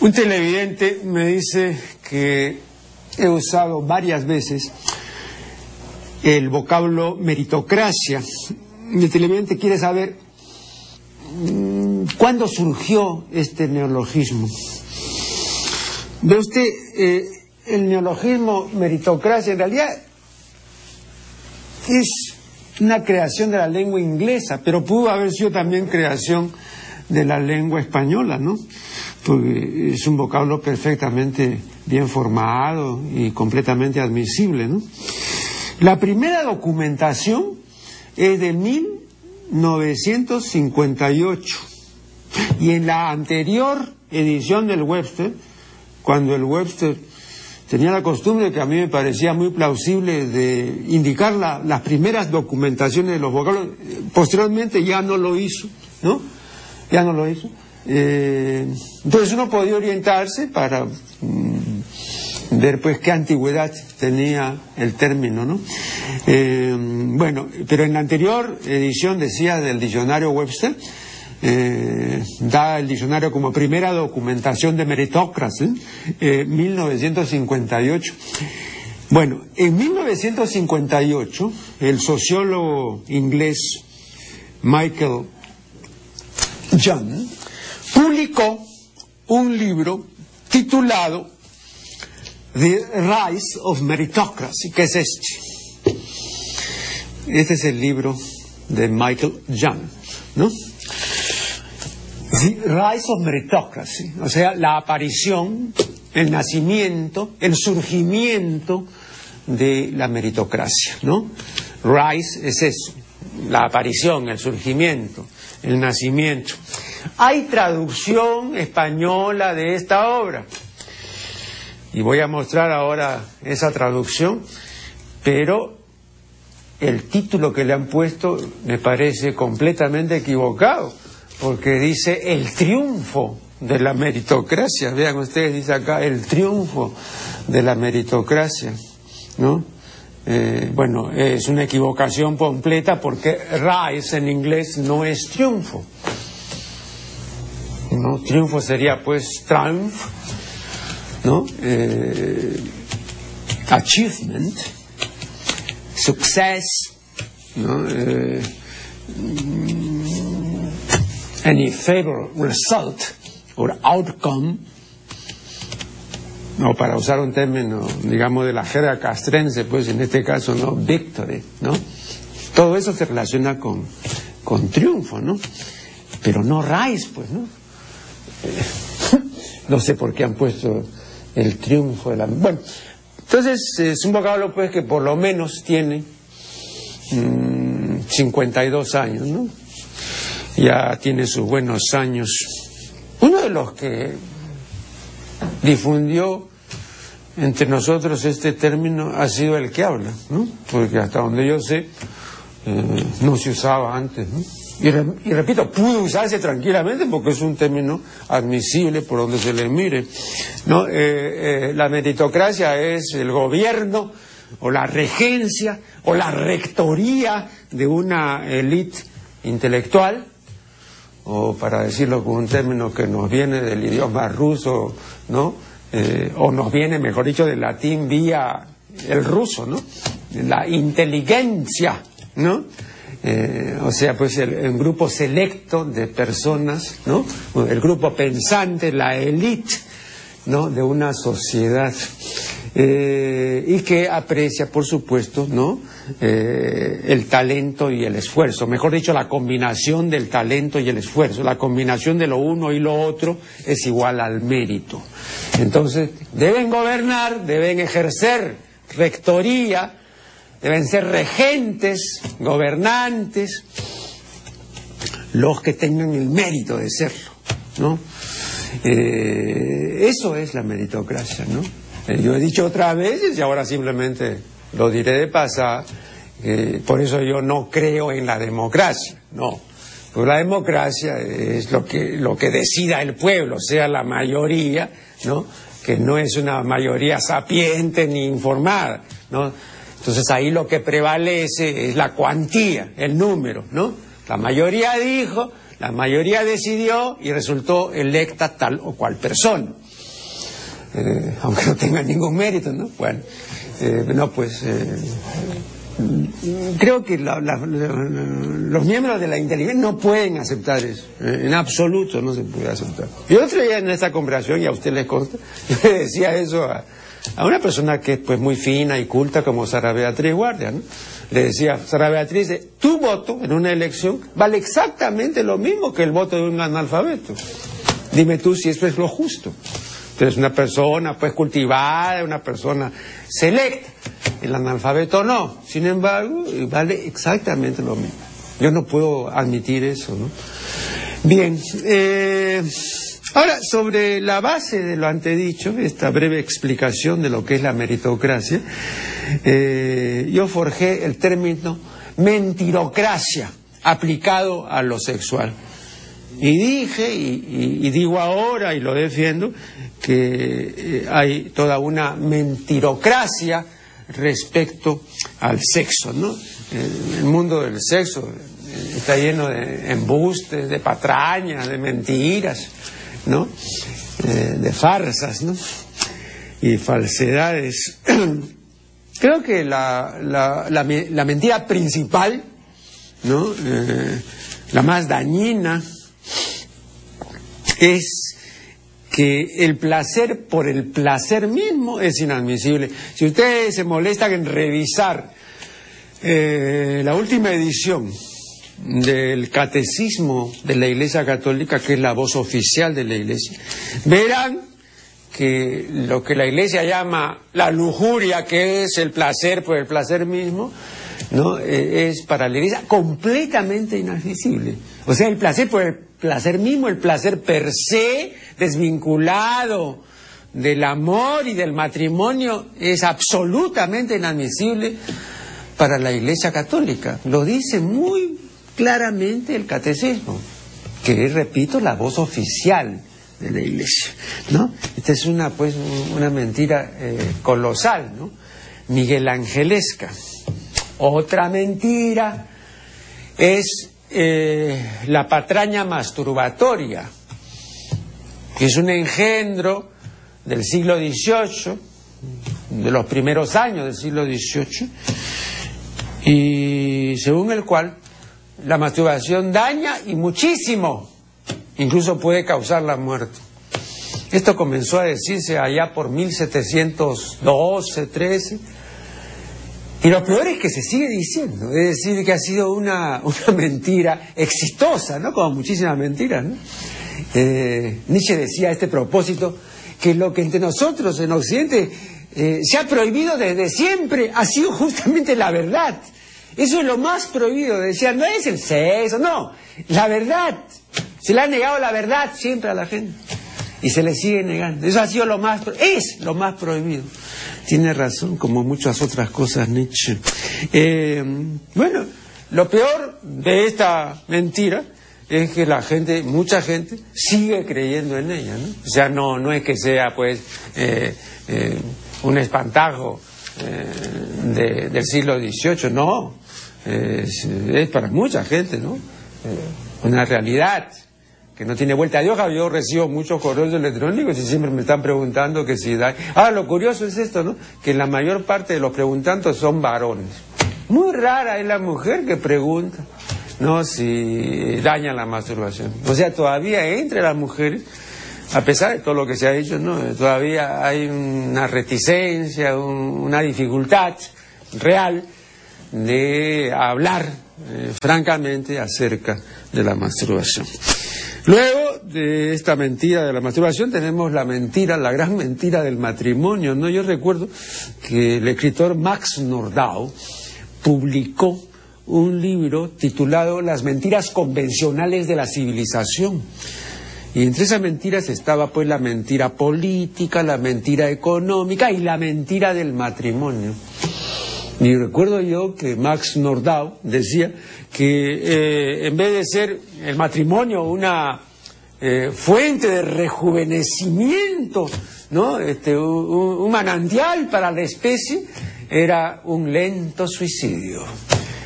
Un televidente me dice que he usado varias veces el vocablo meritocracia. El televidente quiere saber mm, cuándo surgió este neologismo. Ve usted, eh, el neologismo meritocracia en realidad es una creación de la lengua inglesa, pero pudo haber sido también creación de la lengua española, ¿no? Porque es un vocablo perfectamente bien formado y completamente admisible, ¿no? La primera documentación es de 1958 y en la anterior edición del Webster, cuando el Webster tenía la costumbre que a mí me parecía muy plausible de indicar las primeras documentaciones de los vocablos, posteriormente ya no lo hizo, ¿no? Ya no lo hizo. Eh, entonces uno podía orientarse para mm, ver pues qué antigüedad tenía el término, ¿no? Eh, bueno, pero en la anterior edición decía del diccionario Webster, eh, da el diccionario como primera documentación de meritocracia, eh, 1958. Bueno, en 1958 el sociólogo inglés Michael Young publicó un libro titulado The Rise of Meritocracy, que es este. Este es el libro de Michael Young, ¿no? The Rise of Meritocracy, o sea, la aparición, el nacimiento, el surgimiento de la meritocracia, ¿no? Rise es eso, la aparición, el surgimiento, el nacimiento. Hay traducción española de esta obra. Y voy a mostrar ahora esa traducción, pero el título que le han puesto me parece completamente equivocado, porque dice el triunfo de la meritocracia. Vean ustedes, dice acá el triunfo de la meritocracia, ¿no? Eh, bueno, es una equivocación completa porque rise en inglés no es triunfo. ¿No? Triunfo sería pues triumph, ¿no? Eh, achievement, success, ¿no? Eh, any favorable result or outcome, no, para usar un término, digamos, de la jerga castrense, pues en este caso, ¿no? Victory, ¿no? Todo eso se relaciona con, con triunfo, ¿no? Pero no rise, pues, ¿no? no sé por qué han puesto el triunfo de la... Bueno, entonces es un vocablo pues que por lo menos tiene 52 años, ¿no? Ya tiene sus buenos años. Uno de los que difundió entre nosotros este término ha sido el que habla, ¿no? Porque hasta donde yo sé eh, no se usaba antes, ¿no? Y, repito, puede usarse tranquilamente porque es un término admisible por donde se le mire. ¿no? Eh, eh, la meritocracia es el gobierno o la regencia o la rectoría de una élite intelectual, o para decirlo con un término que nos viene del idioma ruso, ¿no? Eh, o nos viene, mejor dicho, del latín vía el ruso, ¿no? La inteligencia, ¿no? Eh, o sea, pues el, grupo selecto de personas, ¿no? El grupo pensante, la élite, ¿no? De una sociedad. Eh, y que aprecia, por supuesto, ¿no? Eh, el talento y el esfuerzo. Mejor dicho, la combinación del talento y el esfuerzo. La combinación de lo uno y lo otro es igual al mérito. Entonces, deben gobernar, deben ejercer rectoría, deben ser regentes, gobernantes, los que tengan el mérito de serlo, ¿no? Eh, eso es la meritocracia, ¿no? Eh, yo he dicho otras veces y ahora simplemente lo diré de pasada, por eso yo no creo en la democracia, no. Porque la democracia es lo que, lo que decida el pueblo, sea la mayoría, ¿no? Que no es una mayoría sapiente ni informada, ¿no? Entonces ahí lo que prevalece es la cuantía, el número, ¿no? La mayoría dijo, la mayoría decidió y resultó electa tal o cual persona. Eh, aunque no tenga ningún mérito, ¿no? Bueno, eh, no, pues eh, creo que los miembros de la inteligencia no pueden aceptar eso, en absoluto no se puede aceptar. Y otro día en esta conversación, y a usted le consta, le decía eso a, una persona que es pues muy fina y culta como Sara Beatriz Guardia, ¿no? Le decía, Sara Beatriz, tu voto en una elección vale exactamente lo mismo que el voto de un analfabeto. Dime tú si eso es lo justo. Entonces, una persona pues cultivada, una persona selecta. El analfabeto no. Sin embargo, vale exactamente lo mismo. Yo no puedo admitir eso, ¿no? Bien, eh, ahora sobre la base de lo antedicho, esta breve explicación de lo que es la meritocracia, eh, yo forjé el término mentirocracia aplicado a lo sexual. Y dije, y, digo ahora, y lo defiendo, que eh, hay toda una mentirocracia respecto al sexo, ¿no? El, mundo del sexo está lleno de embustes, de patrañas, de mentiras, ¿no? Eh, de farsas, ¿no? Y falsedades. Creo que la, la, mentira principal, ¿no? la más dañina, es que el placer por el placer mismo es inadmisible. Si ustedes se molestan en revisar eh, la última edición del catecismo de la Iglesia Católica, que es la voz oficial de la Iglesia, verán que lo que la Iglesia llama la lujuria, que es el placer por el placer mismo, ¿no? Eh, es para la Iglesia completamente inadmisible. O sea, el placer por el placer mismo, el placer per se, desvinculado del amor y del matrimonio, es absolutamente inadmisible para la Iglesia Católica. Lo dice muy claramente el catecismo, que repito, la voz oficial de la Iglesia, ¿no? Esta es una, pues, una mentira eh, colosal, ¿no? Miguel Angelesca. Otra mentira es eh, la patraña masturbatoria, que es un engendro del siglo XVIII, de los primeros años del siglo XVIII, y según el cual la masturbación daña y muchísimo, incluso puede causar la muerte. Esto comenzó a decirse allá por 1712, 13, y lo peor es que se sigue diciendo, es decir, que ha sido una, mentira exitosa, ¿no? Como muchísimas mentiras. Eh, Nietzsche decía a este propósito que lo que entre nosotros en Occidente eh, se ha prohibido desde siempre ha sido justamente la verdad. Eso es lo más prohibido, decía, no es el sexo, no, la verdad. Se le ha negado la verdad siempre a la gente y se le sigue negando. Eso ha sido lo más, es lo más prohibido. Tiene razón, como muchas otras cosas Nietzsche. Eh, bueno, lo peor de esta mentira es que la gente, mucha gente, sigue creyendo en ella, ¿no? O sea, no, no es que sea, pues, eh, eh, un espantajo del siglo XVIII, no. Es, para mucha gente, ¿no? una realidad que no tiene vuelta de hoja. Yo recibo muchos correos electrónicos y siempre me están preguntando que si da. Ah, lo curioso es esto, ¿no? Que la mayor parte de los preguntantes son varones. Muy rara es la mujer que pregunta, ¿no? Si daña la masturbación. O sea, todavía entre las mujeres, a pesar de todo lo que se ha dicho, ¿no? Todavía hay una reticencia, una dificultad real de hablar eh, francamente acerca de la masturbación. Luego de esta mentira de la masturbación tenemos la mentira, la gran mentira del matrimonio. ¿no? Yo recuerdo que el escritor Max Nordau publicó un libro titulado Las mentiras convencionales de la civilización. Y entre esas mentiras estaba pues la mentira política, la mentira económica y la mentira del matrimonio. Y recuerdo yo que Max Nordau decía que eh, en vez de ser el matrimonio una eh, fuente de rejuvenecimiento, ¿no? Este, un, manantial para la especie, era un lento suicidio.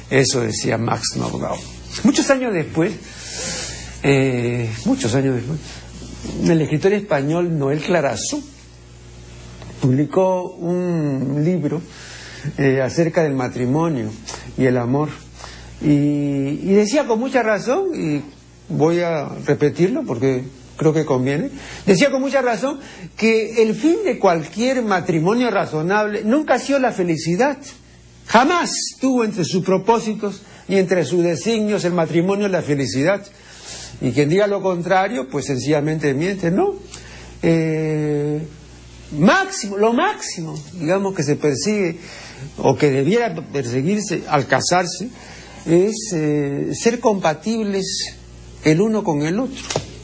Eso decía Max Nordau. Muchos años después, eh, muchos años después, el escritor español Noel Clarazú publicó un libro eh, acerca del matrimonio y el amor. Y, decía con mucha razón, y voy a repetirlo porque creo que conviene, decía con mucha razón que el fin de cualquier matrimonio razonable nunca ha sido la felicidad. Jamás tuvo entre sus propósitos y entre sus designios el matrimonio la felicidad. Y quien diga lo contrario, pues sencillamente miente, ¿no? Eh, máximo, lo máximo, digamos, que se persigue o que debiera perseguirse al casarse, es eh, ser compatibles el uno con el otro.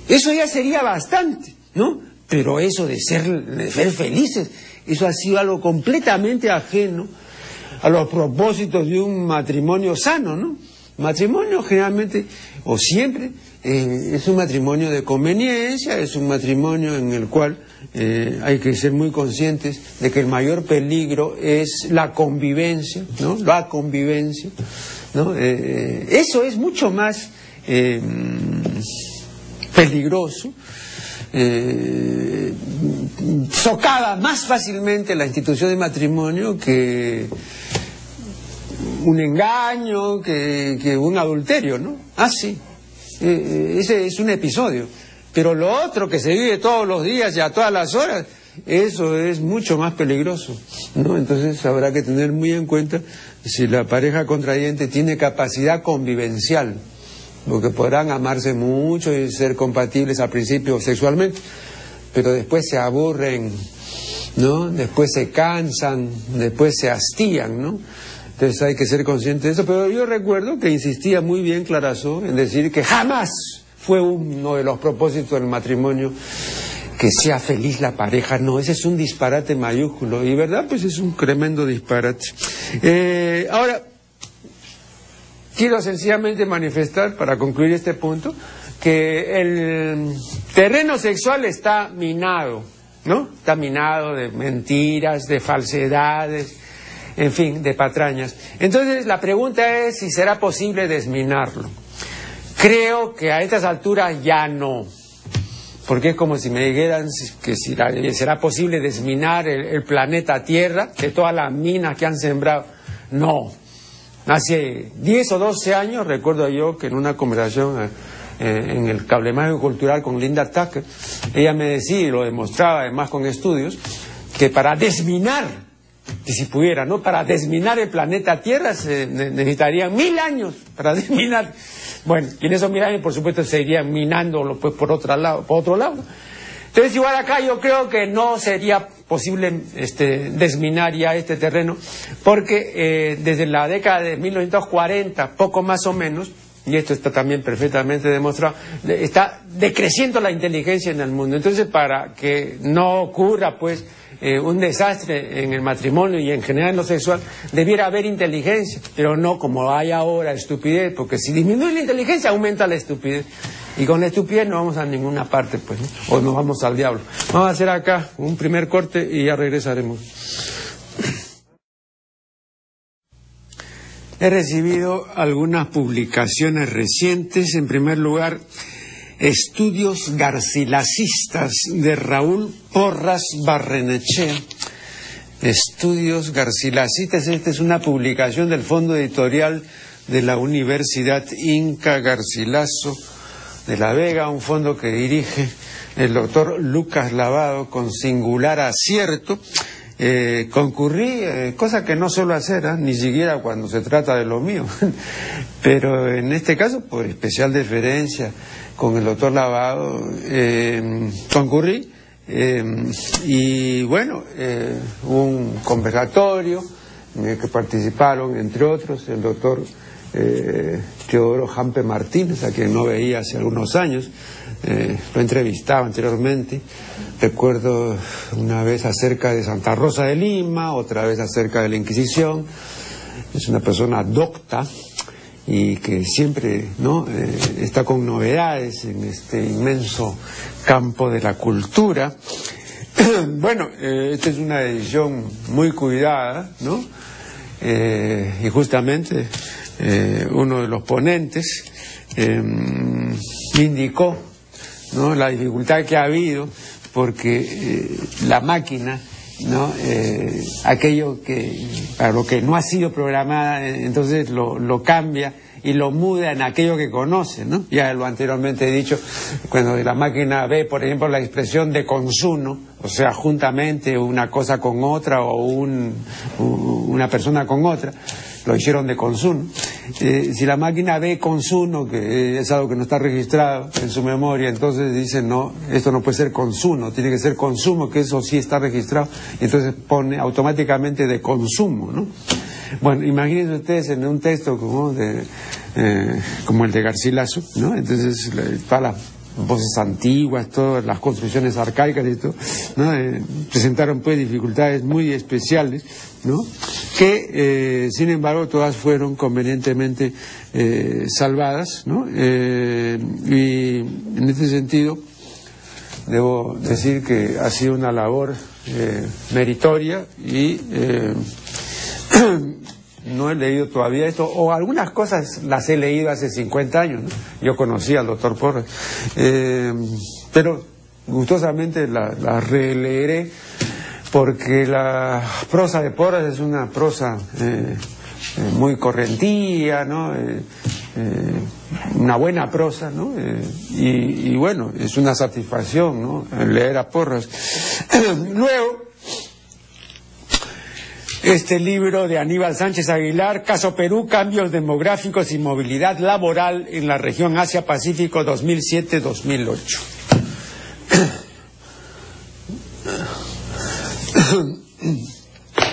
Eso ya sería bastante, ¿no? Pero eso de ser, de ser felices, eso ha sido algo completamente ajeno a los propósitos de un matrimonio sano, ¿no? Matrimonio generalmente o siempre eh, es un matrimonio de conveniencia, es un matrimonio en el cual eh, hay que ser muy conscientes de que el mayor peligro es la convivencia, ¿no? La convivencia, ¿no? Eh, eso es mucho más peligroso socava más fácilmente la institución de matrimonio que un engaño, que, un adulterio, ¿no? Ah, sí. Eh, eh, ese es un episodio. Pero lo otro que se vive todos los días y a todas las horas, eso es mucho más peligroso, ¿no? Entonces habrá que tener muy en cuenta si la pareja contrayente tiene capacidad convivencial, porque podrán amarse mucho y ser compatibles al principio sexualmente, pero después se aburren, ¿no? Después se cansan, después se hastían, ¿no? Entonces hay que ser consciente de eso, pero yo recuerdo que insistía muy bien Clarazó en decir que jamás fue uno de los propósitos del matrimonio que sea feliz la pareja, no, ese es un disparate mayúsculo, y verdad, pues es un tremendo disparate. Eh, ahora, quiero sencillamente manifestar, para concluir este punto, que el terreno sexual está minado, ¿no? Está minado de mentiras, de falsedades, en fin, de patrañas. Entonces la pregunta es si será posible desminarlo. Creo que a estas alturas ya no, porque es como si me dijeran que si será posible desminar el, planeta Tierra, de todas las minas que han sembrado. No. Hace 10 o 12 años, recuerdo yo que en una conversación eh, eh, en el cable mágico cultural con Linda Tucker, ella me decía, y lo demostraba además con estudios, que para desminar que si pudiera, ¿no? Para desminar el planeta Tierra se necesitarían mil años para desminar. Bueno, y en esos mil años, por supuesto, se irían minándolo pues, por, otro lado, por otro lado. Entonces, igual acá yo creo que no sería posible este, desminar ya este terreno, porque eh, desde la década de 1940, poco más o menos, y esto está también perfectamente demostrado, está decreciendo la inteligencia en el mundo. Entonces, para que no ocurra, pues, eh, un desastre en el matrimonio y en general en lo sexual, debiera haber inteligencia, pero no como hay ahora estupidez, porque si disminuye la inteligencia aumenta la estupidez. Y con la estupidez no vamos a ninguna parte, pues, o nos vamos al diablo. Vamos a hacer acá un primer corte y ya regresaremos. He recibido algunas publicaciones recientes. En primer lugar, Estudios Garcilacistas de Raúl Porras Barrenechea. Estudios Garcilacistas, esta es una publicación del Fondo Editorial de la Universidad Inca Garcilaso de la Vega, un fondo que dirige el doctor Lucas Lavado con singular acierto. Eh, concurrí, eh, cosa que no suelo hacer, ¿ah? ni siquiera cuando se trata de lo mío, pero en este caso por especial deferencia con el doctor Lavado, eh, concurrí eh, y bueno, hubo un conversatorio en el que participaron, entre otros, el doctor Teodoro Jampe Martínez, a quien no veía hace algunos años, lo entrevistaba anteriormente, recuerdo una vez acerca de Santa Rosa de Lima, otra vez acerca de la Inquisición, es una persona docta, y que siempre ¿no? Eh, está con novedades en este inmenso campo de la cultura. bueno, eh, esta es una edición muy cuidada, ¿no? Eh, y justamente uno de los ponentes me indicó ¿no? la dificultad que ha habido porque eh, la máquina ¿no? Eh, aquello que para lo que no ha sido programada entonces lo, lo cambia y lo muda en aquello que conoce, ¿no? Ya lo anteriormente he dicho, cuando la máquina ve, por ejemplo, la expresión de consumo, o sea, juntamente una cosa con otra o un, una persona con otra, lo hicieron de consumo. Eh, si la máquina ve consumo, que es algo que no está registrado en su memoria, entonces dice, no, esto no puede ser consumo, tiene que ser consumo, que eso sí está registrado, y entonces pone automáticamente de consumo, ¿no? Bueno, imagínense ustedes en un texto como, de, eh, como el de Garcilaso, ¿no? Entonces, todas las voces antiguas, todas las construcciones arcaicas y todo, ¿no? Eh, presentaron pues dificultades muy especiales, ¿no? Que, eh, sin embargo, todas fueron convenientemente salvadas, ¿no? y en este sentido, debo decir que ha sido una labor meritoria y no he leído todavía esto, o algunas cosas las he leído hace 50 años. Yo conocí al doctor Porras, eh, pero gustosamente la releeré porque la prosa de Porras es una prosa eh, eh, muy correntía, ¿no? una buena prosa, ¿no? Y, y, bueno, es una satisfacción, ¿no? Leer a Porras. Luego, este libro de Aníbal Sánchez Aguilar, Caso Perú, Cambios Demográficos y Movilidad Laboral en la región Asia-Pacífico 2007-2008.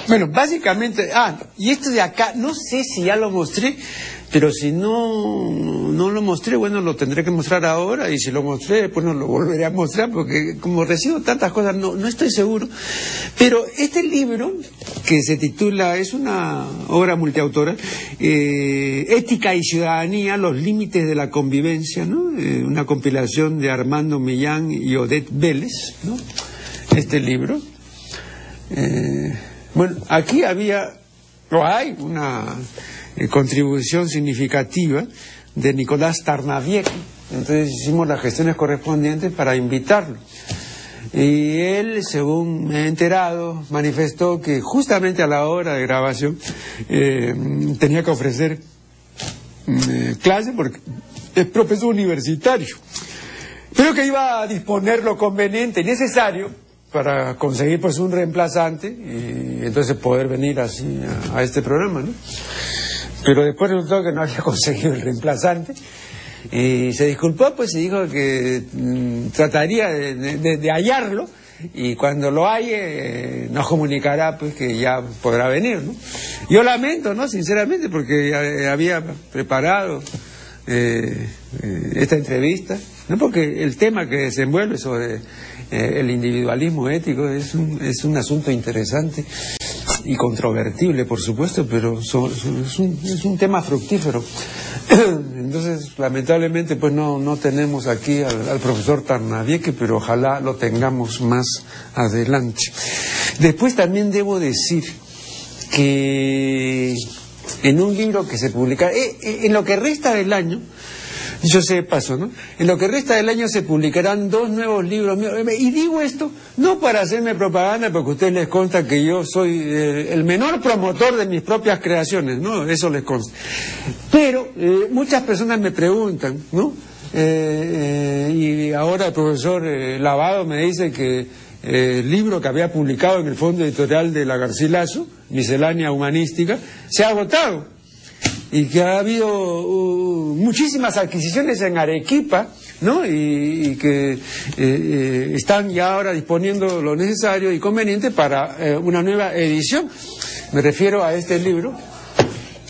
Bueno, básicamente, ah, y esto de acá, no sé si ya lo mostré, pero si no, no lo mostré, bueno, lo tendré que mostrar ahora y si lo mostré, pues no lo volveré a mostrar porque como recibo tantas cosas, no, no estoy seguro. Pero este libro, que se titula, es una obra multiautora, eh, Ética y Ciudadanía, los límites de la convivencia, ¿no? Eh, una compilación de Armando Millán y Odette Vélez, ¿no? Este libro. Eh, bueno, aquí había, o hay una eh, contribución significativa de Nicolás Tarnaviec. Entonces hicimos las gestiones correspondientes para invitarlo. Y él, según me he enterado, manifestó que justamente a la hora de grabación eh, tenía que ofrecer eh, clase porque es profesor universitario. Pero que iba a disponer lo conveniente y necesario para conseguir pues un reemplazante y entonces poder venir así a, este programa, ¿no? Pero después resultó que no había conseguido el reemplazante y se disculpó, pues y dijo que mm, trataría de, hallarlo y cuando lo halle eh, nos comunicará pues que ya podrá venir, ¿no? Yo lamento, ¿no? Sinceramente, porque había preparado eh, eh, esta entrevista, ¿no? Porque el tema que desenvuelve sobre el individualismo ético es un, es un asunto interesante y controvertible, por supuesto, pero es, un, es, un, tema fructífero. Entonces, lamentablemente, pues no, no tenemos aquí al, profesor Tarnavieque, pero ojalá lo tengamos más adelante. Después también debo decir que en un libro que se publica, eh, eh, en lo que resta del año, yo sé paso, ¿no? En lo que resta del año se publicarán dos nuevos libros míos. Y digo esto no para hacerme propaganda, porque ustedes les consta que yo soy eh, el menor promotor de mis propias creaciones, ¿no? Eso les consta. Pero eh, muchas personas me preguntan, ¿no? Eh, y ahora el profesor Lavado me dice que el libro que había publicado en el fondo editorial de la Garcilaso, Miscelánea Humanística, se ha agotado y que ha habido uh, muchísimas adquisiciones en Arequipa, ¿no? Y, que eh, eh, están ya ahora disponiendo lo necesario y conveniente para eh, una nueva edición. Me refiero a este libro,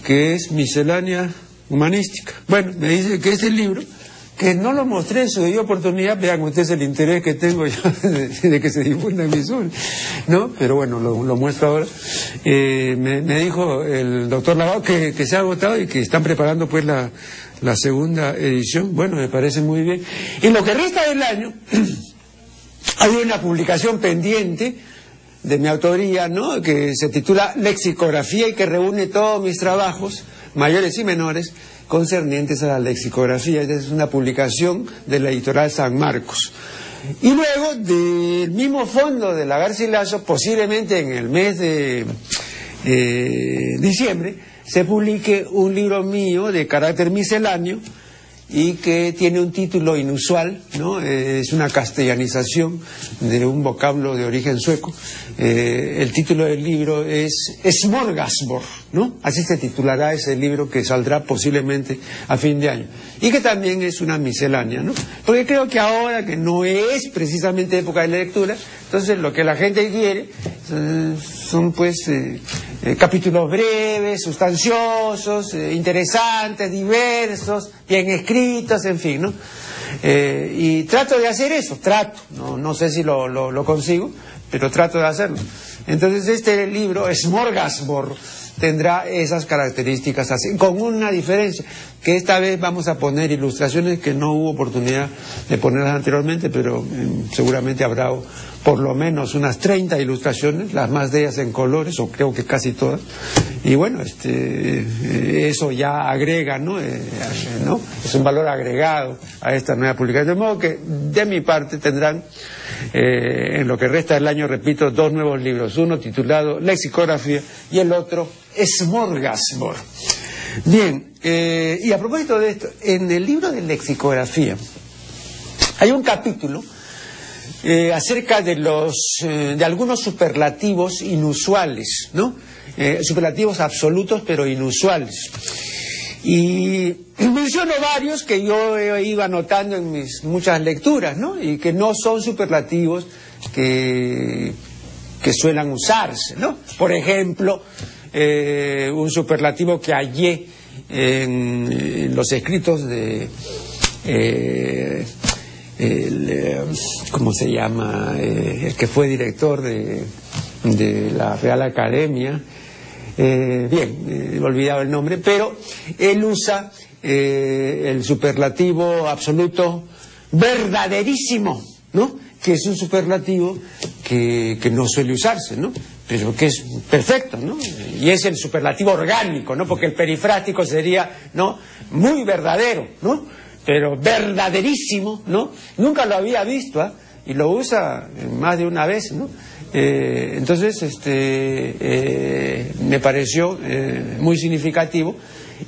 que es Miscelánea Humanística. Bueno, me dice que este libro que no lo mostré en su oportunidad, vean ustedes el interés que tengo yo de, que se difunda mi sur, ¿no? Pero bueno, lo, muestro ahora. Eh, me, dijo el doctor Lavado que, se ha agotado y que están preparando pues la, la segunda edición. Bueno, me parece muy bien. Y lo que resta del año, hay una publicación pendiente de mi autoría, ¿no? Que se titula Lexicografía y que reúne todos mis trabajos mayores y menores, concernientes a la lexicografía. Esta es una publicación de la editorial San Marcos. Y luego, del mismo fondo de la Garcilaso, posiblemente en el mes de eh, diciembre, se publique un libro mío de carácter misceláneo y que tiene un título inusual, ¿no? Eh, es una castellanización de un vocablo de origen sueco. Eh, el título del libro es Smorgasbord, ¿no? Así se titulará ese libro que saldrá posiblemente a fin de año. Y que también es una miscelánea, ¿no? Porque creo que ahora que no es precisamente época de lectura, entonces lo que la gente quiere eh, son pues capítulos breves, sustanciosos, interesantes, diversos, bien escritos, en fin, ¿no? y trato de hacer eso, trato, no, no sé si lo, lo, lo consigo, pero trato de hacerlo. Entonces este libro, Smorgasbord, tendrá esas características así, con una diferencia, que esta vez vamos a poner ilustraciones que no hubo oportunidad de ponerlas anteriormente, pero eh, seguramente habrá por lo menos unas 30 ilustraciones, las más de ellas en colores, o creo que casi todas. Y bueno, este, eh, eso ya agrega, ¿no? Eh, ¿no? Es un valor agregado a esta nueva publicación. De modo que, de mi parte, tendrán, eh, en lo que resta del año, repito, dos nuevos libros. Uno titulado Lexicografía y el otro Smorgasbord. Bien, y a propósito de esto, en el libro de lexicografía hay un capítulo eh, acerca de los eh, de algunos superlativos inusuales, ¿no? Eh, superlativos absolutos pero inusuales. Y menciono varios que yo iba notando en mis muchas lecturas, ¿no? Y que no son superlativos que, que suelen usarse, ¿no? Por ejemplo, un superlativo que hallé en, los escritos de el, eh, ¿cómo se llama? Eh, el que fue director de, de la Real Academia. Eh, bien, he olvidado el nombre, pero él usa el superlativo absoluto verdaderísimo, ¿no? Que es un superlativo que, que no suele usarse, ¿no? pero que es perfecto, ¿no? Y es el superlativo orgánico, ¿no? Porque el perifrástico sería, ¿no? Muy verdadero, ¿no? pero verdaderísimo, ¿no? Nunca lo había visto, ¿ah? Y lo usa más de una vez, ¿no? Eh, entonces, este, eh, me pareció eh, muy significativo.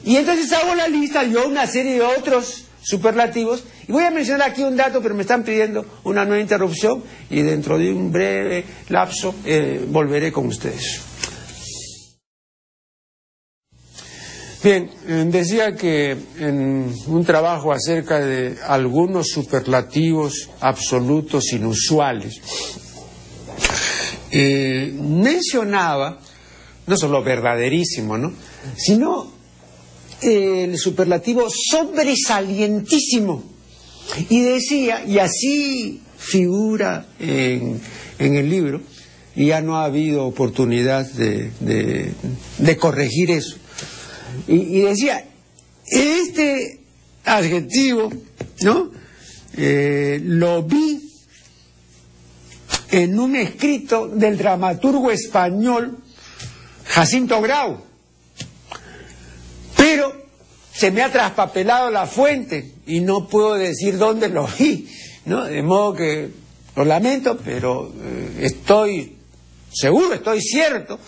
Y entonces hago la lista, yo una serie de otros superlativos, y voy a mencionar aquí un dato, pero me están pidiendo una nueva interrupción, y dentro de un breve lapso volveré con ustedes. Bien, decía que en un trabajo acerca de algunos superlativos absolutos inusuales, eh, mencionaba, no solo verdaderísimo, ¿no? sino el superlativo sobresalientísimo. Y decía, y así figura en, el libro, y ya no ha habido oportunidad de corregir eso y, decía, este adjetivo, ¿no? Eh, lo vi en un escrito del dramaturgo español Jacinto Grau, pero se me ha traspapelado la fuente y no puedo decir dónde lo vi, ¿no? De modo que lo lamento, pero eh, estoy seguro, estoy cierto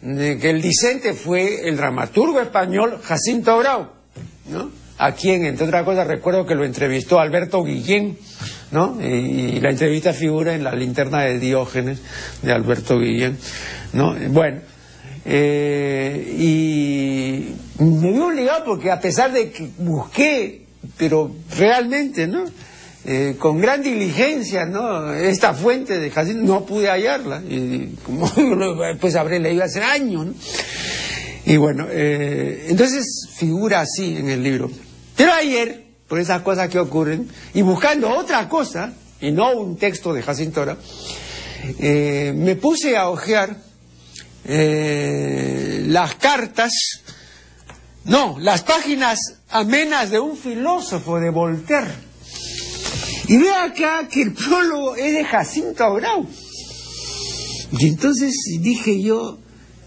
de que el disente fue el dramaturgo español Jacinto Grau, ¿no? A quien, entre otras cosas, recuerdo que lo entrevistó Alberto Guillén, ¿no? Y, la entrevista figura en la linterna de Diógenes de Alberto Guillén, ¿no? Bueno, eh, y me vi obligado porque a pesar de que busqué, pero realmente, ¿no? Eh, con gran diligencia, ¿no? Esta fuente de Jacinto no pude hallarla, y como pues habré leído hace años, ¿no? Y bueno, eh, entonces figura así en el libro. Pero ayer, por esas cosas que ocurren, y buscando otra cosa, y no un texto de Jacinto eh, me puse a hojear las cartas, no, las páginas amenas de un filósofo de Voltaire y veo acá que el prólogo es de Jacinto Grau. Y entonces dije yo,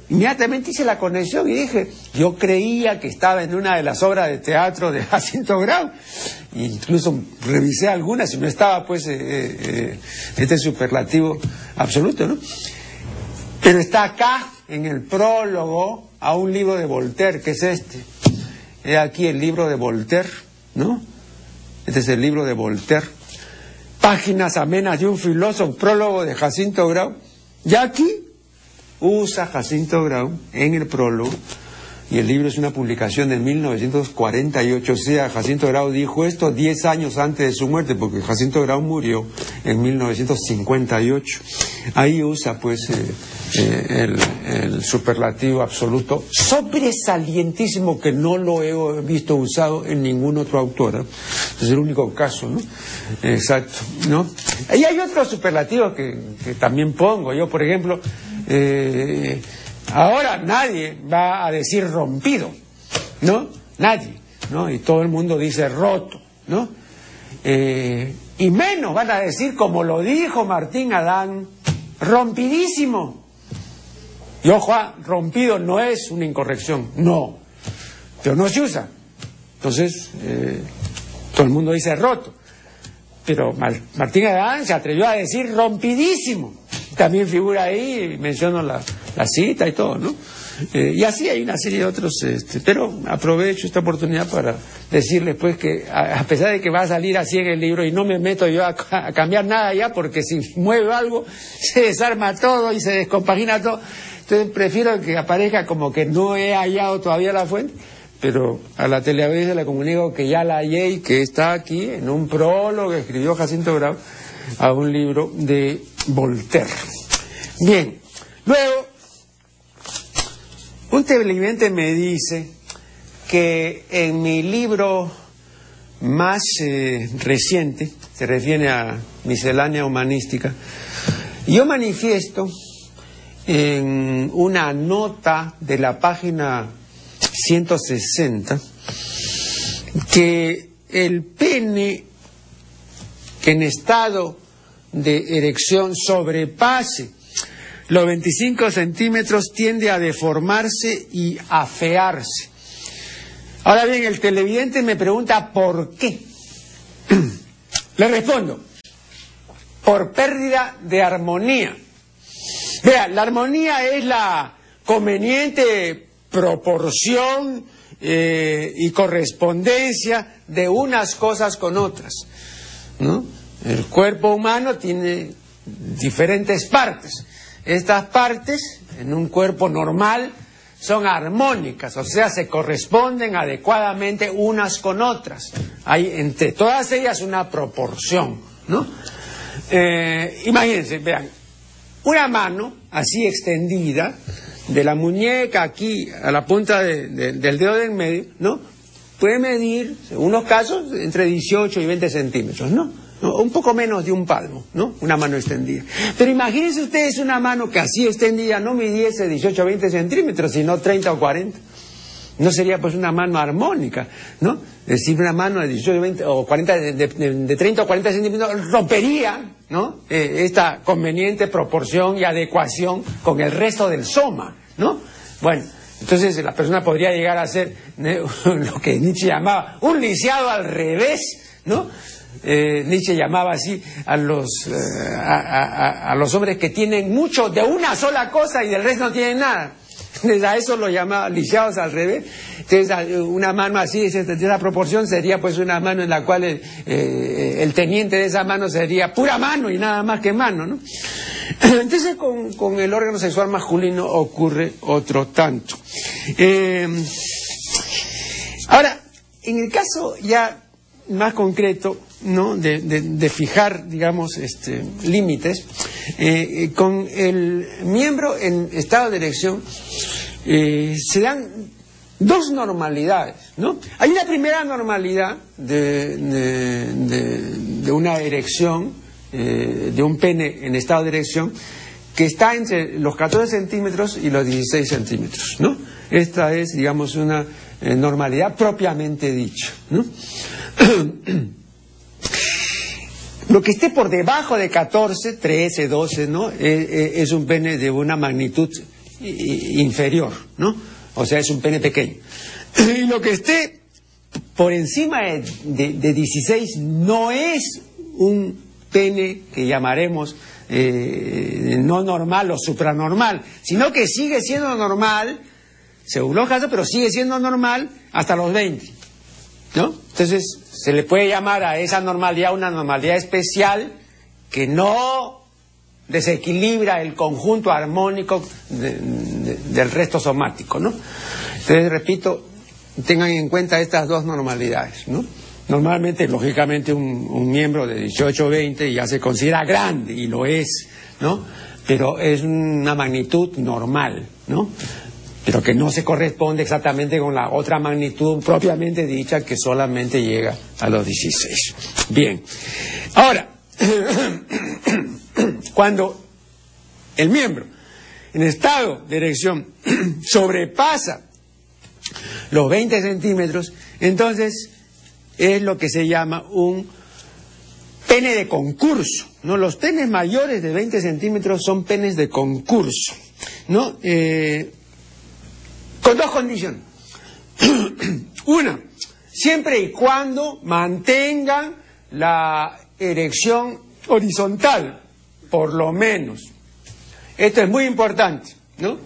inmediatamente hice la conexión y dije, yo creía que estaba en una de las obras de teatro de Jacinto Grau, e incluso revisé algunas y no estaba pues eh, eh, este superlativo absoluto, ¿no? Pero está acá, en el prólogo, a un libro de Voltaire, que es este. He aquí el libro de Voltaire, ¿no? Este es el libro de Voltaire. Páginas amenas de un filósofo, prólogo de Jacinto Grau. Y aquí usa Jacinto Grau en el prólogo, y el libro es una publicación de 1948, o sea, Jacinto Grau dijo esto 10 años antes de su muerte, porque Jacinto Grau murió en 1958. Ahí usa pues eh, eh, el, superlativo absoluto sobresalientísimo que no lo he visto usado en ningún otro autor. Es el único caso, ¿no? Exacto, ¿no? Y hay otros superlativos que también pongo. Yo, por ejemplo, eh, ahora nadie va a decir rompido, ¿no? Nadie, ¿no? Y todo el mundo dice roto, ¿no? Eh, y menos van a decir, como lo dijo Martín Adán, rompidísimo. Y ojo, ah, rompido no es una incorrección, no, pero no se usa. Entonces, eh, todo el mundo dice roto. Pero Martín Adán se atrevió a decir rompidísimo también figura ahí, menciono la, cita y todo, ¿no? Eh, y así hay una serie de otros, este, pero aprovecho esta oportunidad para decirles pues que a, pesar de que va a salir así en el libro y no me meto yo a, cambiar nada ya porque si muevo algo se desarma todo y se descompagina todo, entonces prefiero que aparezca como que no he hallado todavía la fuente, pero a la teleaudiencia le comunico que ya la hallé y que está aquí en un prólogo que escribió Jacinto Grau a un libro de Voltaire. Bien, luego, un televidente me dice que en mi libro más eh, reciente, se refiere a miscelánea humanística, yo manifiesto en una nota de la página 160 que el pene en estado de erección sobrepase los 25 centímetros tiende a deformarse y a. Ahora bien, el televidente me pregunta por qué. Le respondo, por pérdida de armonía. Vea, la armonía es la conveniente proporción eh, y correspondencia de unas cosas con otras. ¿no? El cuerpo humano tiene diferentes partes. Estas partes, en un cuerpo normal, son armónicas, o sea, se corresponden adecuadamente unas con otras. Hay entre todas ellas una proporción, ¿no? Eh, imagínense, vean, una mano así extendida, de la muñeca aquí a la punta del dedo del medio, ¿no? Puede medir, en unos casos, entre 18 y 20 centímetros, ¿no? Un poco menos de un palmo, ¿no? Una mano extendida. Pero imagínense ustedes una mano que así extendida no midiese 18 o 20 centímetros, sino 30 o 40. No sería pues una mano armónica, ¿no? Es decir, una mano de 18 20, o 40, de, 30 o 40 centímetros rompería, ¿no? Eh, esta conveniente proporción y adecuación con el resto del soma, ¿no? Bueno, entonces la persona podría llegar a ser lo que Nietzsche llamaba un lisiado al revés, ¿no? Eh, Nietzsche llamaba así a los, eh, a, los hombres que tienen mucho de una sola cosa y del resto no tienen nada. Entonces a eso lo llamaba lisiados al revés. Entonces una mano así, de esa proporción, sería pues una mano en la cual eh, el, teniente de esa mano sería pura mano y nada más que mano, ¿no? Entonces con, con el órgano sexual masculino ocurre otro tanto. ahora, en el caso ya más concreto, ¿no? de, fijar, digamos, este, límites, eh, eh, con el miembro en estado de erección eh, se dan dos normalidades, ¿no? Hay una primera normalidad de, de una erección, de un pene en estado de erección, que está entre los 14 centímetros y los 16 centímetros, ¿no? Esta es, digamos, una normalidad propiamente dicha, ¿no? Lo que esté por debajo de 14, 13, 12, ¿no? Eh, eh, es un pene de una magnitud inferior, ¿no? O sea, es un pene pequeño. Y lo que esté por encima de, de 16 no es un pene que llamaremos eh, no normal o supranormal, sino que sigue siendo normal, según los casos, pero sigue siendo normal hasta los 20. ¿No? Entonces, se le puede llamar a esa normalidad una normalidad especial que no desequilibra el conjunto armónico del resto somático, ¿no? Entonces, repito, tengan en cuenta estas dos normalidades, ¿no? Normalmente, lógicamente, un, miembro de 18 o 20 ya se considera grande, y lo es, ¿no? Pero es una magnitud normal, ¿no? Pero que no se corresponde exactamente con la otra magnitud propiamente dicha que solamente llega a los 16. Bien. Ahora, cuando el miembro en estado de erección sobrepasa los 20 centímetros, entonces es lo que se llama un pene de concurso. ¿no? Los penes mayores de 20 centímetros son penes de concurso. ¿no? Eh, con dos condiciones. Una, siempre y cuando mantengan la erección horizontal, por lo menos. Esto es muy importante, ¿no?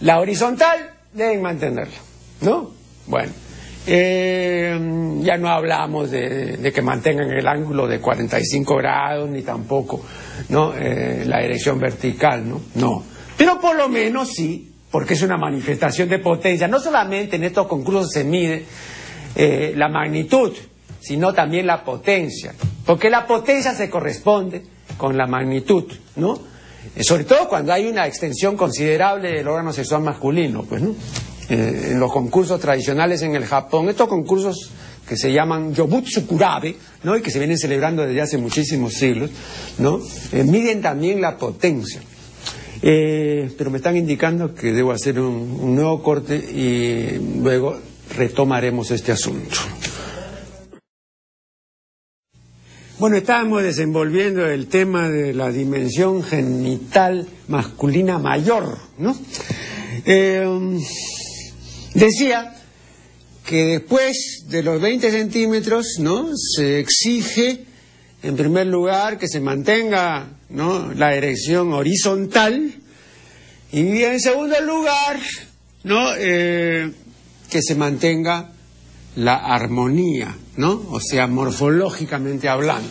La horizontal deben mantenerla, ¿no? Bueno, eh, ya no hablamos de, que mantengan el ángulo de 45 grados, ni tampoco ¿no? Eh, la erección vertical, ¿no? No. Pero por lo menos sí, porque es una manifestación de potencia. No solamente en estos concursos se mide eh, la magnitud, sino también la potencia. Porque la potencia se corresponde con la magnitud, ¿no? Sobre todo cuando hay una extensión considerable del órgano sexual masculino, pues, ¿no? Eh, en los concursos tradicionales en el Japón, estos concursos que se llaman Yobutsu Kurabe, ¿no? y que se vienen celebrando desde hace muchísimos siglos, ¿no? Eh, miden también la potencia. Eh, pero me están indicando que debo hacer un nuevo corte y luego retomaremos este asunto. Bueno, estábamos desenvolviendo el tema de la dimensión genital masculina mayor, ¿no? Decía que después de los 20 centímetros, ¿no? Se exige, en primer lugar, que se mantenga. La erección horizontal y en segundo lugar. Eh, que se mantenga la armonía, ¿no? O sea, morfológicamente hablando.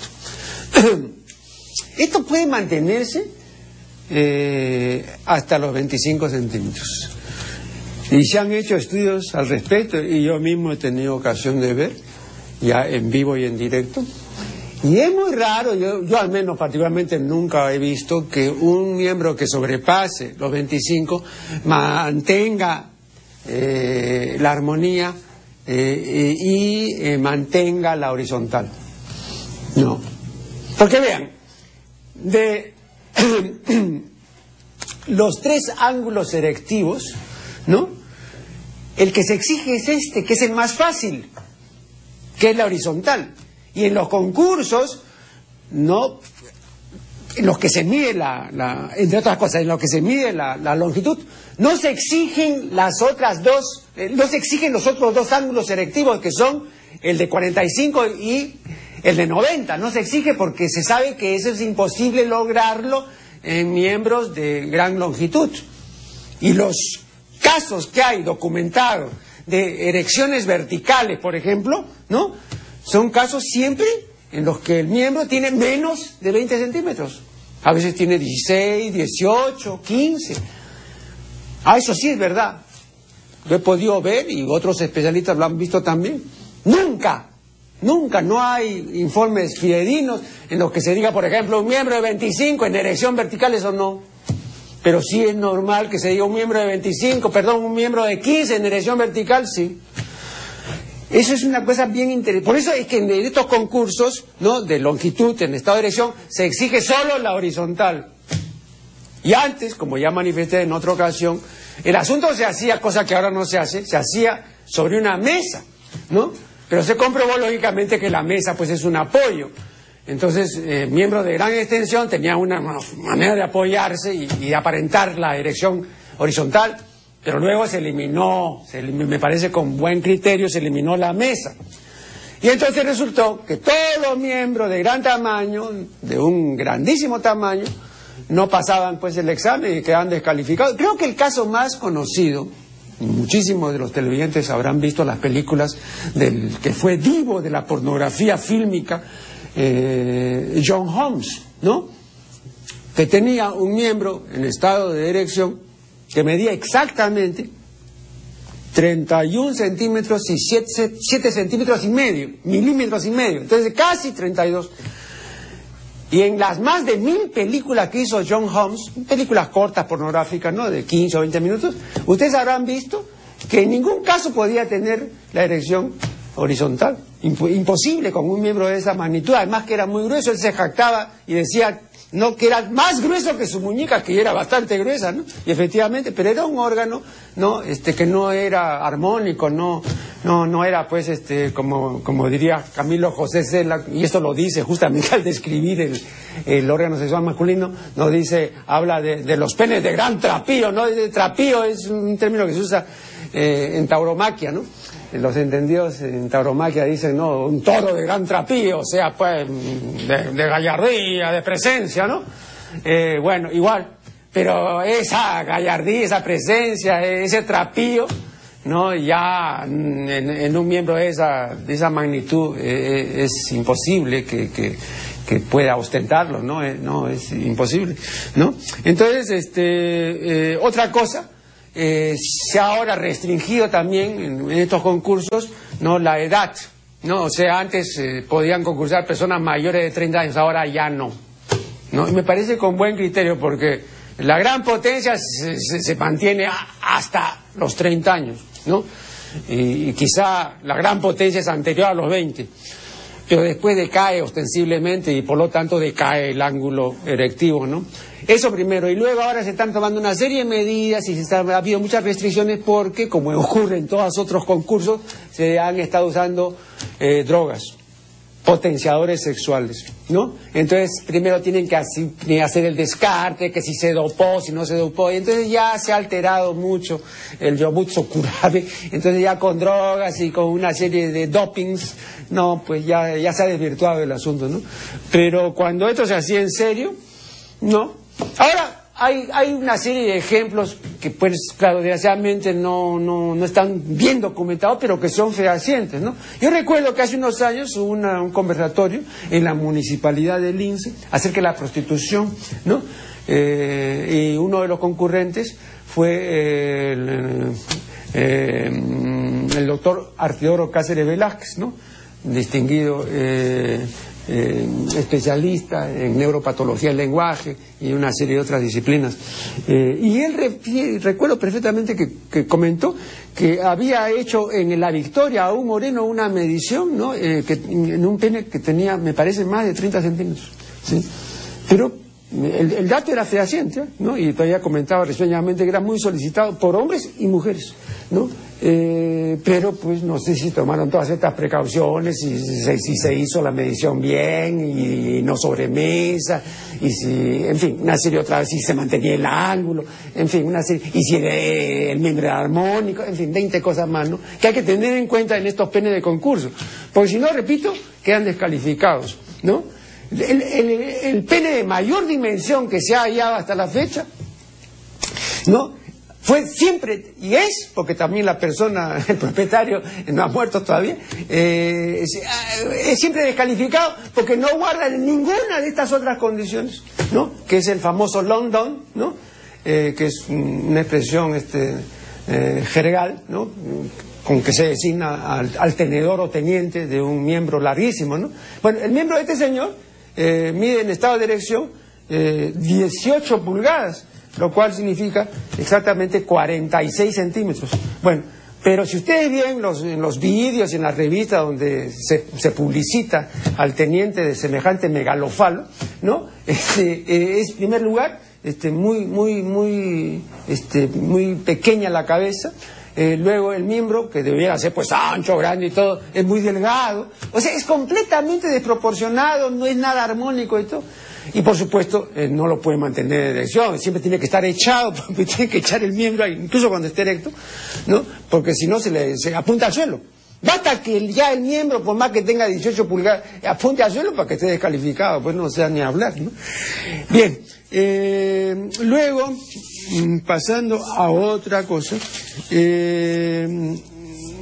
Esto puede mantenerse eh, hasta los 25 centímetros. Y se han hecho estudios al respecto y yo mismo he tenido ocasión de ver, ya en vivo y en directo. Y es muy raro, yo, al menos particularmente nunca he visto que un miembro que sobrepase los 25 mantenga eh, la armonía eh, y eh, mantenga la horizontal. No. Porque vean, de los tres ángulos erectivos, ¿no? El que se exige es este, que es el más fácil, que es la horizontal. Y en los concursos, no, en los que se mide la, entre otras cosas, en los que se mide la, longitud, no se exigen las otras dos, eh, no se exigen los otros dos ángulos selectivos que son el de 45 y el de 90. No se exige porque se sabe que eso es imposible lograrlo en miembros de gran longitud. Y los casos que hay documentados de erecciones verticales, por ejemplo, ¿no? Son casos siempre en los que el miembro tiene menos de 20 centímetros. A veces tiene 16, 18, 15. Ah, eso sí es verdad. Lo he podido ver y otros especialistas lo han visto también. Nunca, nunca, no hay informes fidedignos en los que se diga, por ejemplo, un miembro de 25 en erección vertical, eso no. Pero sí es normal que se diga un miembro de 25, perdón, un miembro de 15 en dirección vertical, sí. Eso es una cosa bien interesante. Por eso es que en estos concursos, ¿no? De longitud, en estado de erección, se exige solo la horizontal. Y antes, como ya manifesté en otra ocasión, el asunto se hacía, cosa que ahora no se hace, se hacía sobre una mesa, ¿no? Pero se comprobó lógicamente que la mesa pues es un apoyo. Entonces, eh, miembros de gran extensión tenían una manera de apoyarse y, de aparentar la erección horizontal, pero luego se eliminó, me parece con buen criterio, se eliminó la mesa. Y entonces resultó que todos los miembros de gran tamaño, de un grandísimo tamaño, no pasaban pues el examen y quedaban descalificados. Creo que el caso más conocido, muchísimos de los televidentes habrán visto las películas del que fue divo de la pornografía fílmica, eh, John Holmes, ¿no? Que tenía un miembro en estado de erección que medía exactamente 31 centímetros y 7, centímetros y medio, milímetros y medio, entonces casi 32. Y en las más de mil películas que hizo John Holmes, películas cortas, pornográficas, ¿no? De 15 o 20 minutos, ustedes habrán visto que en ningún caso podía tener la erección horizontal. Imposible con un miembro de esa magnitud, además que era muy grueso, él se jactaba y decía no que era más grueso que su muñeca, que era bastante gruesa, ¿no? Y efectivamente, pero era un órgano, ¿no? Este, que no era armónico, no, no, no era, pues, este, como, como diría Camilo José Cela, y esto lo dice justamente al describir el, órgano sexual masculino, no dice, habla de, de, los penes de gran trapío, ¿no? De trapío es un término que se usa eh, en tauromaquia, ¿no? Los entendidos en tauromaquia dicen, no, un toro de gran trapío, o sea, pues, de, gallardía, de presencia, ¿no? Eh, bueno, igual, pero esa gallardía, esa presencia, ese trapío, ¿no? Ya en, un miembro de esa, de esa magnitud eh, eh, es imposible que, que, pueda ostentarlo, ¿no? no, es imposible, ¿no? Entonces, este, otra cosa, eh, se ha ahora restringido también en, estos concursos no la edad no o sea antes eh, podían concursar personas mayores de 30 años ahora ya no no y me parece con buen criterio porque la gran potencia se, mantiene hasta los 30 años no y, y, quizá la gran potencia es anterior a los 20 pero después decae ostensiblemente y por lo tanto decae el ángulo erectivo no eso primero. Y luego ahora se están tomando una serie de medidas y se ha habido muchas restricciones porque, como ocurre en todos otros concursos, se han estado usando eh, drogas, potenciadores sexuales, ¿no? Entonces, primero tienen que hacer el descarte, que si se dopó, si no se dopó, y entonces ya se ha alterado mucho el yobutsu kurabe, entonces ya con drogas y con una serie de dopings, no, pues ya, ya se ha desvirtuado el asunto, ¿no? Pero cuando esto se hacía en serio, no, Ahora, hay, hay, una serie de ejemplos que, pues, claro, desgraciadamente no, no, no, están bien documentados, pero que son fehacientes, ¿no? Yo recuerdo que hace unos años hubo un conversatorio en la municipalidad de Lince acerca de la prostitución, ¿no? Eh, y uno de los concurrentes fue eh, el, eh, el, doctor Arteodoro Cáceres Velázquez, ¿no? Distinguido eh, especialista en neuropatología del lenguaje y una serie de otras disciplinas. Eh, y él recuerdo perfectamente que, comentó que había hecho en la Victoria a un moreno una medición ¿no? Eh, que, en un pene que tenía, me parece, más de 30 centímetros. ¿sí? Pero el, dato era fehaciente, ¿no? Y todavía comentaba risueñamente que era muy solicitado por hombres y mujeres, ¿no? Eh, pero pues no sé si tomaron todas estas precauciones, si, si, se hizo la medición bien y, no sobremesa, y si, en fin, una serie otra vez, si se mantenía el ángulo, en fin, una serie, y si el miembro era armónico, en fin, 20 cosas más, ¿no? Que hay que tener en cuenta en estos penes de concurso, porque si no, repito, quedan descalificados, ¿no? El, pene de mayor dimensión que se ha hallado hasta la fecha, ¿no? Fue siempre, y es, porque también la persona, el propietario, no ha muerto todavía, eh, es, siempre descalificado porque no guarda ninguna de estas otras condiciones, ¿no? Que es el famoso London, ¿no? Eh, que es una expresión este, eh, jergal, ¿no? con que se designa al, al, tenedor o teniente de un miembro larguísimo, ¿no? Bueno, el miembro de este señor eh, mide en estado de erección 18 eh, pulgadas, lo cual significa exactamente 46 centímetros. Bueno, pero si ustedes ven los, en los vídeos y en las revistas donde se, publicita al teniente de semejante megalofalo, ¿no? Este, eh, es, primer lugar, este, muy, muy, muy, este, muy pequeña la cabeza, eh, luego el miembro, que debería ser pues ancho, grande y todo, es muy delgado. O sea, es completamente desproporcionado, no es nada armónico y todo. Y por supuesto, eh, no lo puede mantener en erección, siempre tiene que estar echado, porque tiene que echar el miembro, incluso cuando esté erecto, ¿no? Porque si no se le apunta al suelo. Basta que ya el miembro, por más que tenga 18 pulgadas, apunte al suelo para que esté descalificado, pues no sea ni hablar, ¿no? Bien, eh, luego, mm, pasando a otra cosa, eh,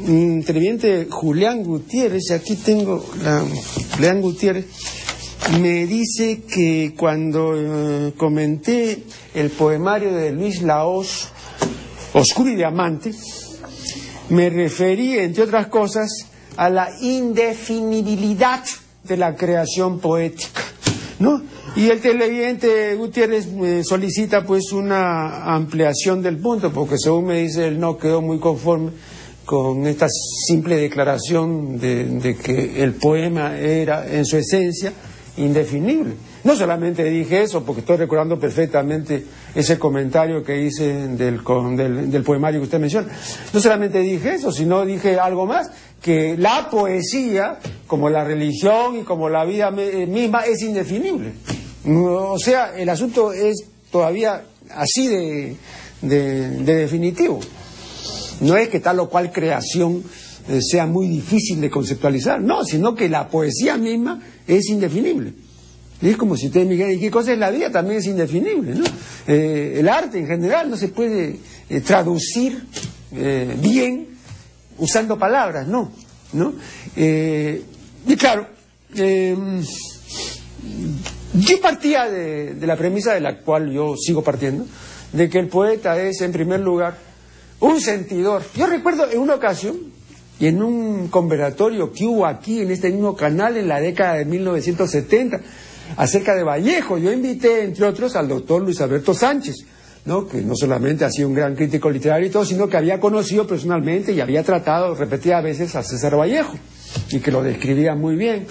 interviente Julián Gutiérrez, aquí tengo la Julián Gutiérrez, me dice que cuando eh, comenté el poemario de Luis Laos, Oscuro y Diamante, me referí, entre otras cosas, a la indefinibilidad de la creación poética, ¿no? Y el televidente Gutiérrez me solicita pues una ampliación del punto, porque según me dice él no quedó muy conforme con esta simple declaración de, que el poema era en su esencia indefinible. No solamente dije eso, porque estoy recordando perfectamente ese comentario que hice del, del, poemario que usted menciona. No solamente dije eso, sino dije algo más, que la poesía, como la religión y como la vida eh, misma, es indefinible. O sea, el asunto es todavía así de definitivo. No es que tal o cual creación eh, sea muy difícil de conceptualizar, no, sino que la poesía misma es indefinible. es como si ustedes me dijeran, ¿y qué cosa es la vida? También es indefinible. Eh, el arte en general no se puede eh, traducir bien usando palabras, no, y claro, yo partía de la premisa de la cual yo sigo partiendo, de que el poeta es, en primer lugar, un sentidor. Yo recuerdo en una ocasión, y en un conversatorio que hubo aquí en este mismo canal en la década de 1970, acerca de Vallejo, yo invité, entre otros, al doctor Luis Alberto Sánchez, ¿no? que no solamente ha sido un gran crítico literario y todo, sino que había conocido personalmente y había tratado repetidas veces a César Vallejo, y que lo describía muy bien.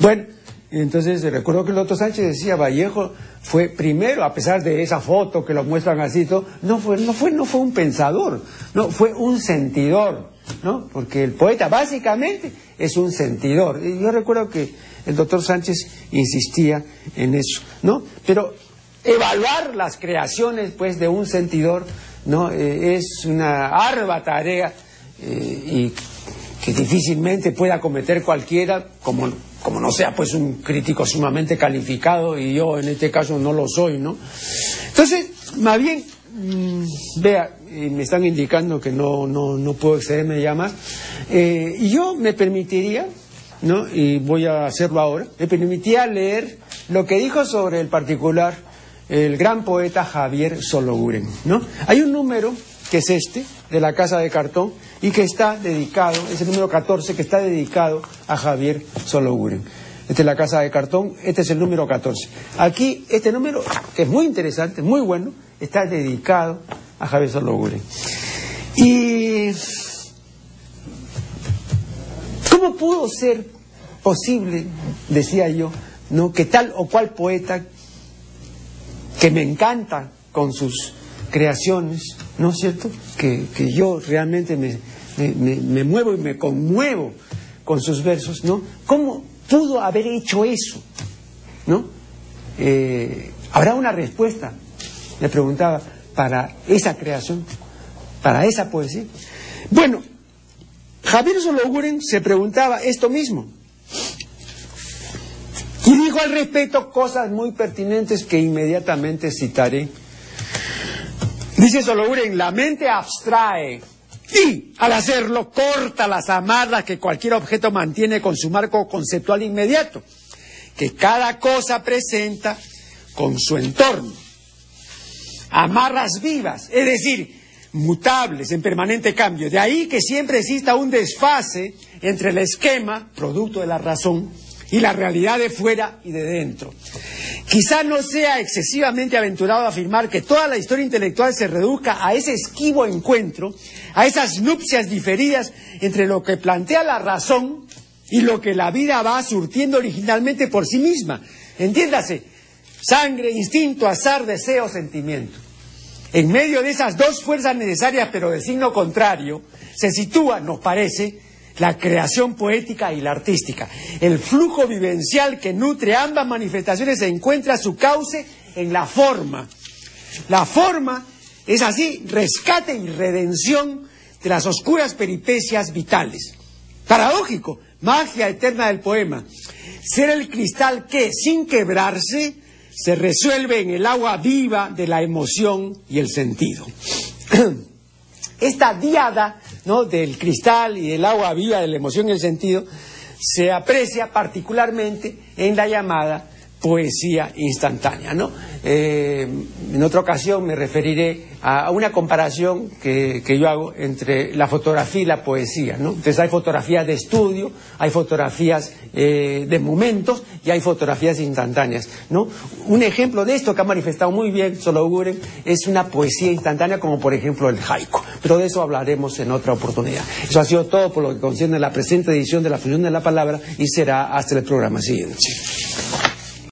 Bueno, entonces recuerdo que el doctor Sánchez decía, Vallejo fue primero, a pesar de esa foto que lo muestran así, no fue, no fue, no fue un pensador, no, fue un sentidor, ¿no? Porque el poeta básicamente es un sentidor. Y yo recuerdo que el doctor Sánchez insistía en eso, ¿no? Pero evaluar las creaciones, pues, de un sentidor, ¿no? Eh, es una ardua tarea eh, y que difícilmente pueda cometer cualquiera, como como no sea pues un crítico sumamente calificado y yo en este caso no lo soy, ¿no? Entonces, más bien, mm, vea, me están indicando que no, no, no puedo excederme ya más, eh, y yo me permitiría, ¿no? Y voy a hacerlo ahora, me permitiría leer lo que dijo sobre el particular el gran poeta Javier Sologuren, ¿no? Hay un número que es este, de la Casa de Cartón, y que está dedicado, es el número 14, que está dedicado a Javier Sologuren. Esta es la Casa de Cartón, este es el número 14. Aquí, este número, que es muy interesante, muy bueno, está dedicado a Javier Sologuren. Y... ¿Cómo pudo ser posible, decía yo, ¿no? que tal o cual poeta que me encanta con sus creaciones, ¿no es cierto? Que, yo realmente me, me, muevo y me conmuevo con sus versos, ¿no? ¿Cómo pudo haber hecho eso? ¿No? Eh, ¿Habrá una respuesta? Le preguntaba, para esa creación, para esa poesía. Bueno, Javier Sologuren se preguntaba esto mismo. Y dijo al respecto cosas muy pertinentes que inmediatamente citaré Dice Sologuren, la mente abstrae y al hacerlo corta las amarras que cualquier objeto mantiene con su marco conceptual inmediato, que cada cosa presenta con su entorno. Amarras vivas, es decir, mutables, en permanente cambio. De ahí que siempre exista un desfase entre el esquema, producto de la razón, y la realidad de fuera y de dentro. Quizá no sea excesivamente aventurado afirmar que toda la historia intelectual se reduzca a ese esquivo encuentro, a esas nupcias diferidas entre lo que plantea la razón y lo que la vida va surtiendo originalmente por sí misma. Entiéndase, sangre, instinto, azar, deseo, sentimiento. En medio de esas dos fuerzas necesarias pero de signo contrario, se sitúa, nos parece, la creación poética y la artística. El flujo vivencial que nutre ambas manifestaciones encuentra su cauce en la forma. La forma es así, rescate y redención de las oscuras peripecias vitales. Paradójico, magia eterna del poema. Ser el cristal que, sin quebrarse, se resuelve en el agua viva de la emoción y el sentido. Esta diada ¿no? del cristal y del agua viva de la emoción y el sentido se aprecia particularmente en la llamada poesía instantánea. ¿no? Eh, en otra ocasión me referiré a una comparación que, yo hago entre la fotografía y la poesía. ¿no? Entonces hay fotografías de estudio, hay fotografías eh, de momentos y hay fotografías instantáneas. ¿no? Un ejemplo de esto que ha manifestado muy bien Solo Guren es una poesía instantánea como por ejemplo el haiku. Pero de eso hablaremos en otra oportunidad. Eso ha sido todo por lo que concierne a la presente edición de la Función de la Palabra y será hasta el programa siguiente.